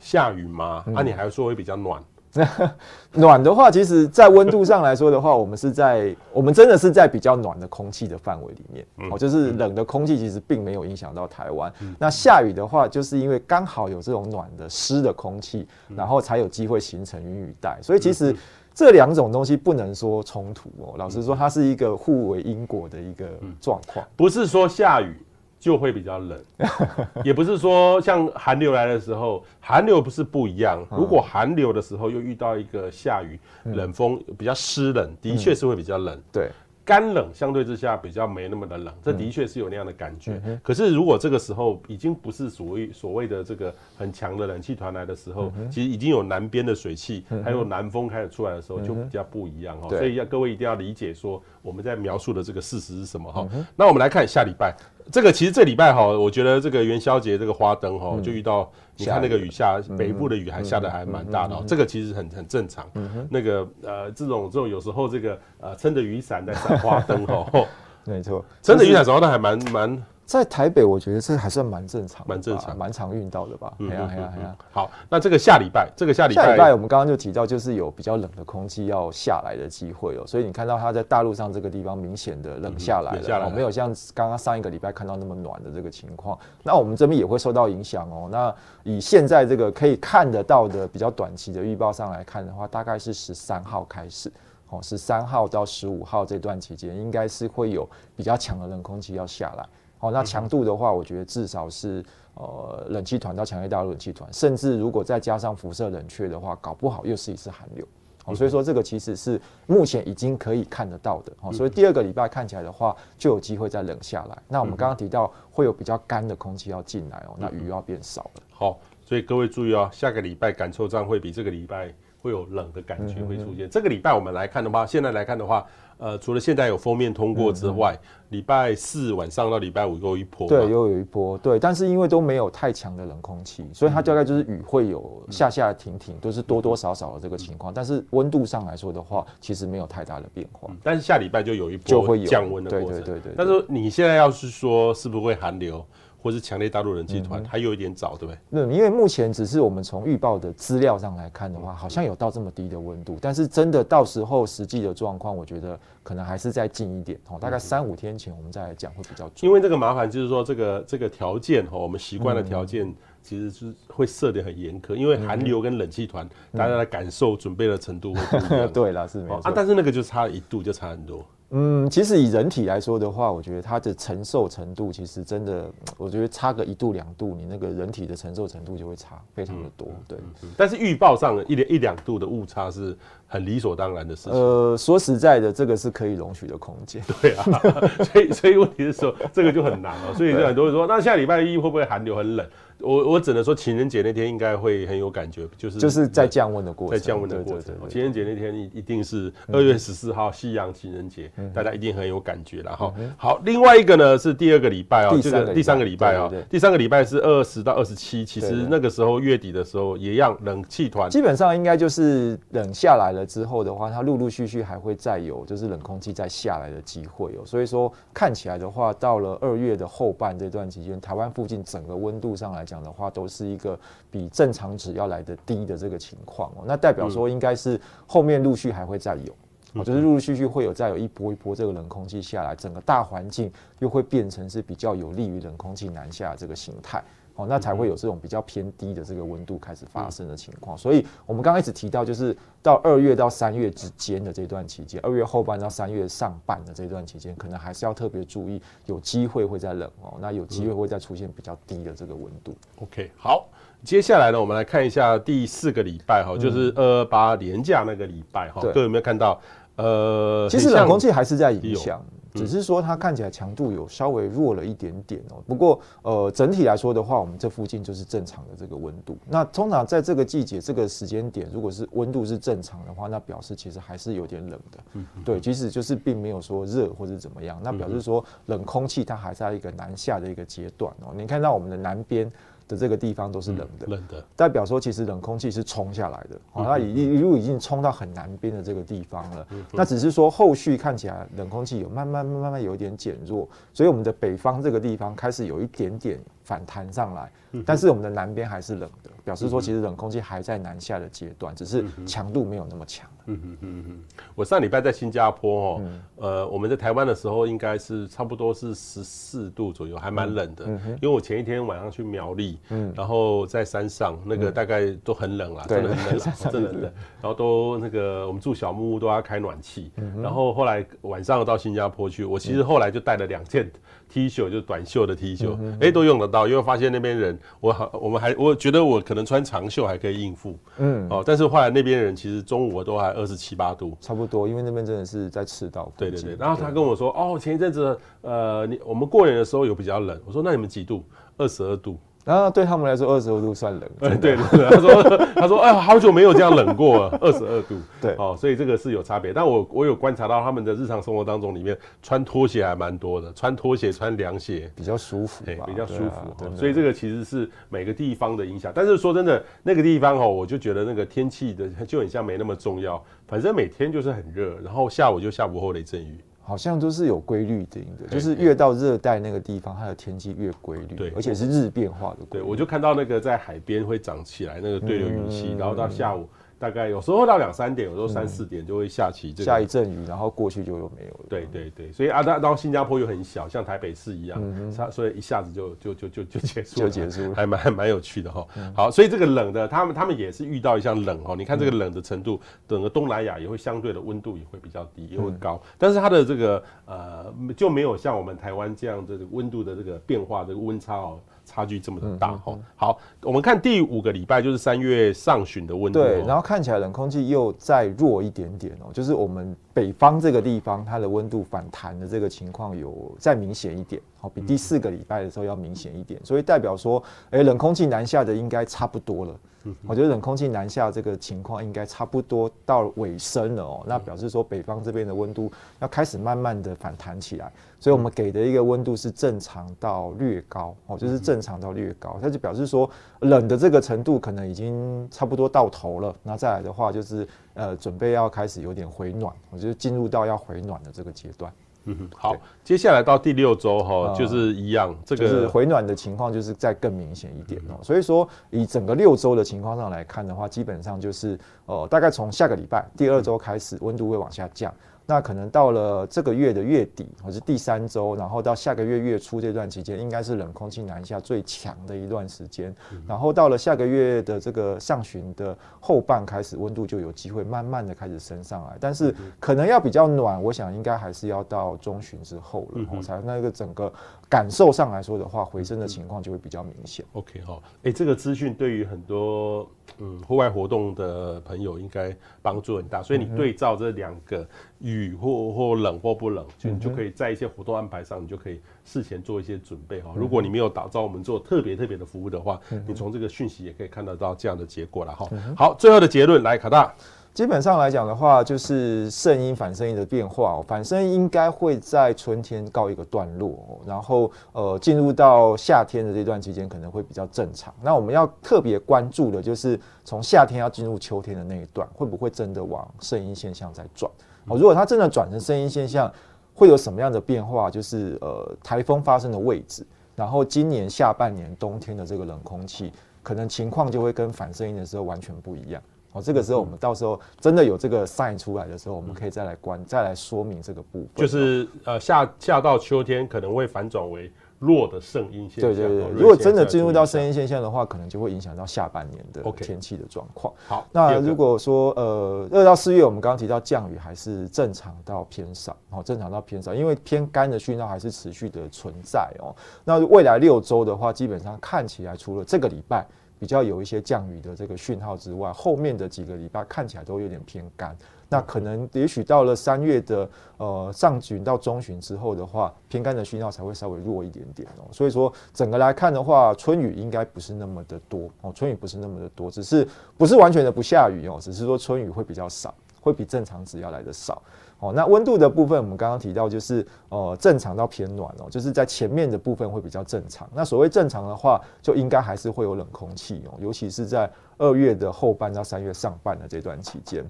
下雨吗？啊，你还说会比较暖。暖的话，其实，在温度上来说的话，我们是在我们真的是在比较暖的空气的范围里面，哦，就是冷的空气其实并没有影响到台湾。那下雨的话，就是因为刚好有这种暖的湿的空气，然后才有机会形成云雨带。所以其实这两种东西不能说冲突哦，老实说，它是一个互为因果的一个状况，不是说下雨。就会比较冷，也不是说像寒流来的时候，寒流不是不一样。如果寒流的时候又遇到一个下雨，冷风比较湿冷，的确是会比较冷。对。干冷相对之下比较没那么的冷，这的确是有那样的感觉。可是如果这个时候已经不是所谓所谓的这个很强的冷气团来的时候，其实已经有南边的水汽，还有南风开始出来的时候，就比较不一样哈。所以要各位一定要理解说我们在描述的这个事实是什么哈。那我们来看下礼拜，这个其实这礼拜哈，我觉得这个元宵节这个花灯哈，就遇到。你看那个雨下，北部的雨还下得还蛮大的，这个其实很很正常。那个呃，这种这种有时候这个呃，撑着雨伞在赏花灯哈，没错，撑着雨伞赏花灯还蛮蛮在台北，我觉得这还算蛮正常，蛮正常，蛮常遇到的吧。哎呀哎呀哎呀！好，那这个下礼拜，这个下礼拜，下礼拜我们刚刚就提到，就是有比较冷的空气要下来的机会哦。所以你看到它在大陆上这个地方明显的冷下来了，没有像刚刚上一个礼拜看到那么暖的这个情况。那我们这边也会受到影响哦。那以现在这个可以看得到的比较短期的预报上来看的话，大概是十三号开始，哦，十三号到十五号这段期间，应该是会有比较强的冷空气要下来。哦，那强度的话，我觉得至少是呃冷气团到强烈大陆冷气团，甚至如果再加上辐射冷却的话，搞不好又是一次寒流。哦，所以说这个其实是目前已经可以看得到的。哦，所以第二个礼拜看起来的话，就有机会再冷下来。那我们刚刚提到会有比较干的空气要进来哦，那雨要变少了。好，所以各位注意哦，下个礼拜感受站会比这个礼拜会有冷的感觉会出现。这个礼拜我们来看的话，现在来看的话。呃，除了现在有封面通过之外，礼、嗯、拜四晚上到礼拜五又一波，对，又有一波，对。但是因为都没有太强的冷空气，所以它大概就是雨会有下下停停，都是多多少少的这个情况。但是温度上来说的话，其实没有太大的变化。但是下礼拜就有一波就会有降温的过程，对对对对。但是你现在要是说是不是会寒流？或是强烈大陆冷气团还有一点早，对不对？那，因为目前只是我们从预报的资料上来看的话，好像有到这么低的温度，但是真的到时候实际的状况，我觉得可能还是再近一点哦，大概三五天前我们再来讲会比较准。因为这个麻烦就是说，这个这个条件哈，我们习惯的条件其实是会设得很严苛，因为寒流跟冷气团大家的感受准备的程度会不一样。对了，是没错啊，但是那个就差一度就差很多。嗯，其实以人体来说的话，我觉得它的承受程度其实真的，我觉得差个一度两度，你那个人体的承受程度就会差非常的多。对，但是预报上一两一两度的误差是很理所当然的事情。呃，说实在的，这个是可以容许的空间。对啊，所以所以问题是说，这个就很难了。所以就很多人说，那下礼拜一会不会寒流很冷？我我只能说情人节那天应该会很有感觉，就是就是在降温的过程，在降温的过程。情人节那天一一定是二月十四号西洋情人节，大家一定很有感觉了哈。好，另外一个呢是第二个礼拜哦，这个第三个礼拜哦，第三个礼拜是二十到二十七，其实那个时候月底的时候也让，冷气团基本上应该就是冷下来了之后的话，它陆陆续续还会再有就是冷空气再下来的机会哦。所以说看起来的话，到了二月的后半这段期间，台湾附近整个温度上来讲的话，都是一个比正常值要来的低的这个情况哦，那代表说应该是后面陆续还会再有，就是陆陆续续会有再有一波一波这个冷空气下来，整个大环境又会变成是比较有利于冷空气南下这个形态。哦，那才会有这种比较偏低的这个温度开始发生的情况。所以，我们刚开始提到，就是到二月到三月之间的这段期间，二月后半到三月上半的这段期间，可能还是要特别注意，有机会会再冷哦。那有机会会再出现比较低的这个温度。OK，好，接下来呢，我们来看一下第四个礼拜哈，就是二二八连假那个礼拜哈，各位有没有看到？呃，其实冷空气还是在影响。只是说它看起来强度有稍微弱了一点点哦。不过呃，整体来说的话，我们这附近就是正常的这个温度。那通常在这个季节、这个时间点，如果是温度是正常的话，那表示其实还是有点冷的。嗯，对，即使就是并没有说热或者怎么样，那表示说冷空气它还在一个南下的一个阶段哦。你看到我们的南边。的这个地方都是冷的，冷的，代表说其实冷空气是冲下来的，好，它已一路已经冲到很南边的这个地方了。那只是说后续看起来冷空气有慢慢慢慢有一点减弱，所以我们的北方这个地方开始有一点点反弹上来，但是我们的南边还是冷的，表示说其实冷空气还在南下的阶段，只是强度没有那么强。嗯嗯嗯嗯，我上礼拜在新加坡哦，呃，我们在台湾的时候应该是差不多是十四度左右，还蛮冷的。因为我前一天晚上去苗栗，嗯，然后在山上那个大概都很冷啦，真的很冷，真的很冷。然后都那个我们住小木屋都要开暖气，然后后来晚上到新加坡去，我其实后来就带了两件。T 恤就是短袖的 T 恤，哎，都用得到，因为发现那边人，我好，我们还我觉得我可能穿长袖还可以应付，嗯，哦，但是后来那边人其实中午都还二十七八度，差不多，因为那边真的是在赤道。对对对，然后他跟我说，哦，前一阵子，呃，你我们过年的时候有比较冷，我说那你们几度？二十二度。然后对他们来说，二十二度算冷。对他说 他说哎，好久没有这样冷过了，二十二度。对，哦，所以这个是有差别。但我我有观察到他们的日常生活当中，里面穿拖鞋还蛮多的，穿拖鞋穿凉鞋比较舒服，对，比较舒服。所以这个其实是每个地方的影响。但是说真的，那个地方哦，我就觉得那个天气的就很像没那么重要，反正每天就是很热，然后下午就下午后雷阵雨。好像都是有规律的，就是越到热带那个地方，它的天气越规律，对，而且是日变化的。对，我就看到那个在海边会长起来那个对流云系，然后到下午。大概有时候到两三点，有时候三四点就会下起这个下一阵雨，然后过去就又没有了。对对对，所以啊，到到新加坡又很小，像台北市一样，它所以一下子就就就就就结束了，就结束了，还蛮还蛮有趣的哈。好，所以这个冷的，他们他们也是遇到一项冷哦。你看这个冷的程度，整个东南亚也会相对的温度也会比较低，也会高，但是它的这个呃就没有像我们台湾这样这个温度的这个变化这个温差哦。差距这么的大哈、嗯，好，我们看第五个礼拜就是三月上旬的温度，对，然后看起来冷空气又再弱一点点哦，就是我们北方这个地方它的温度反弹的这个情况有再明显一点，好，比第四个礼拜的时候要明显一点，所以代表说，哎，冷空气南下的应该差不多了。我觉得冷空气南下这个情况应该差不多到尾声了哦，那表示说北方这边的温度要开始慢慢的反弹起来，所以我们给的一个温度是正常到略高哦，就是正常到略高，它就表示说冷的这个程度可能已经差不多到头了，那再来的话就是呃准备要开始有点回暖，我觉得进入到要回暖的这个阶段。嗯哼，好，接下来到第六周哈，就是一样，这个就是回暖的情况就是再更明显一点哦。所以说，以整个六周的情况上来看的话，基本上就是呃，大概从下个礼拜第二周开始，温度会往下降。那可能到了这个月的月底，或是第三周，然后到下个月月初这段期间，应该是冷空气南下最强的一段时间。然后到了下个月的这个上旬的后半开始，温度就有机会慢慢的开始升上来。但是可能要比较暖，我想应该还是要到中旬之后了，我才那个整个感受上来说的话，回升的情况就会比较明显。OK 哈，哎，这个资讯对于很多嗯户外活动的朋友应该帮助很大。所以你对照这两个。雨或或冷或不冷，就你就可以在一些活动安排上，你就可以事前做一些准备哈。如果你没有打造我们做特别特别的服务的话，你从这个讯息也可以看得到这样的结果了哈。好，最后的结论来，卡大。基本上来讲的话，就是圣婴反圣婴的变化，哦反圣婴应该会在春天告一个段落，然后呃进入到夏天的这段期间可能会比较正常。那我们要特别关注的就是从夏天要进入秋天的那一段，会不会真的往圣婴现象在转？哦，如果它真的转成圣音现象，会有什么样的变化？就是呃台风发生的位置，然后今年下半年冬天的这个冷空气，可能情况就会跟反圣婴的时候完全不一样。哦，这个时候我们到时候真的有这个 sign 出来的时候，我们可以再来关，再来说明这个部分。就是呃，下下到秋天可能会反转为弱的圣阴现象。对对对，如果真的进入到圣阴现象的话，可能就会影响到下半年的天气的状况。好，那如果说呃，二到四月我们刚刚提到降雨还是正常到偏少，哦，正常到偏少，因为偏干的讯号还是持续的存在哦。那未来六周的话，基本上看起来除了这个礼拜。比较有一些降雨的这个讯号之外，后面的几个礼拜看起来都有点偏干。那可能也许到了三月的呃上旬到中旬之后的话，偏干的讯号才会稍微弱一点点哦。所以说整个来看的话，春雨应该不是那么的多哦，春雨不是那么的多，只是不是完全的不下雨哦，只是说春雨会比较少，会比正常值要来的少。哦，那温度的部分，我们刚刚提到就是呃正常到偏暖哦，就是在前面的部分会比较正常。那所谓正常的话，就应该还是会有冷空气哦，尤其是在二月的后半到三月上半的这段期间。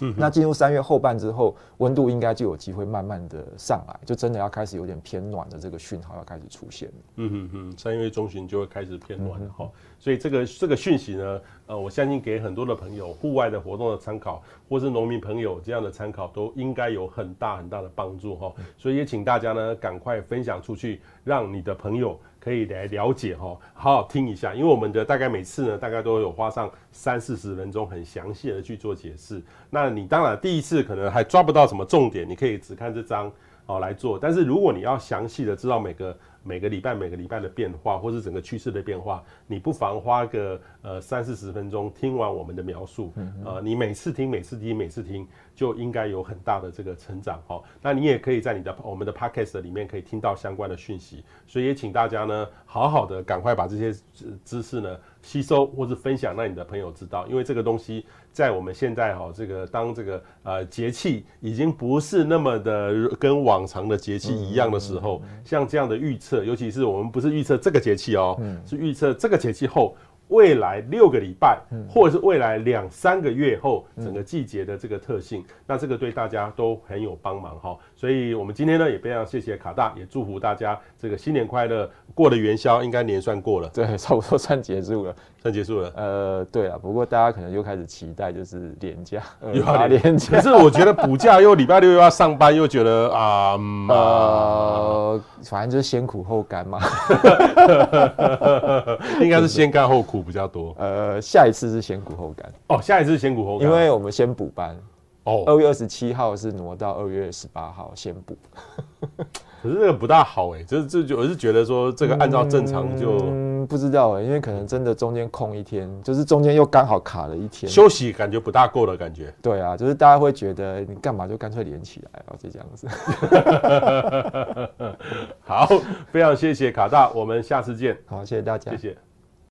嗯，那进入三月后半之后，温度应该就有机会慢慢的上来，就真的要开始有点偏暖的这个讯号要开始出现。嗯哼哼，三月中旬就会开始偏暖了哈。嗯所以这个这个讯息呢，呃，我相信给很多的朋友户外的活动的参考，或是农民朋友这样的参考，都应该有很大很大的帮助哈。所以也请大家呢赶快分享出去，让你的朋友可以来了解哈，好好听一下。因为我们的大概每次呢，大概都有花上三四十分钟，很详细的去做解释。那你当然第一次可能还抓不到什么重点，你可以只看这张哦来做。但是如果你要详细的知道每个。每个礼拜每个礼拜的变化，或是整个趋势的变化，你不妨花个呃三四十分钟听完我们的描述，呃，你每次听每次听每次听，就应该有很大的这个成长哦。那你也可以在你的我们的 podcast 里面可以听到相关的讯息，所以也请大家呢好好的赶快把这些知识呢吸收或是分享，让你的朋友知道，因为这个东西在我们现在哈这个当这个呃节气已经不是那么的跟往常的节气一样的时候，像这样的预测。尤其是我们不是预测这个节气哦，是预测这个节气后未来六个礼拜，或者是未来两三个月后整个季节的这个特性，那这个对大家都很有帮忙哈。所以我们今天呢也非常谢谢卡大，也祝福大家这个新年快乐。过了元宵，应该年算过了，对，差不多算结束了，算结束了。呃，对啊，不过大家可能又开始期待就是年假，又要年假。可是我觉得补假又礼拜六又要上班，又觉得啊，呃，反正就是先苦后甘嘛。应该是先甘后苦比较多。呃，下一次是先苦后甘。哦，下一次是先苦后甘，因为我们先补班。哦，二月二十七号是挪到二月十八号先补。可是这个不大好哎，就是这就我是觉得说这个按照正常就嗯不知道哎，因为可能真的中间空一天，就是中间又刚好卡了一天休息，感觉不大够的感觉。对啊，就是大家会觉得你干嘛就干脆连起来了，就这样子。好，非常谢谢卡大，我们下次见。好，谢谢大家，谢谢。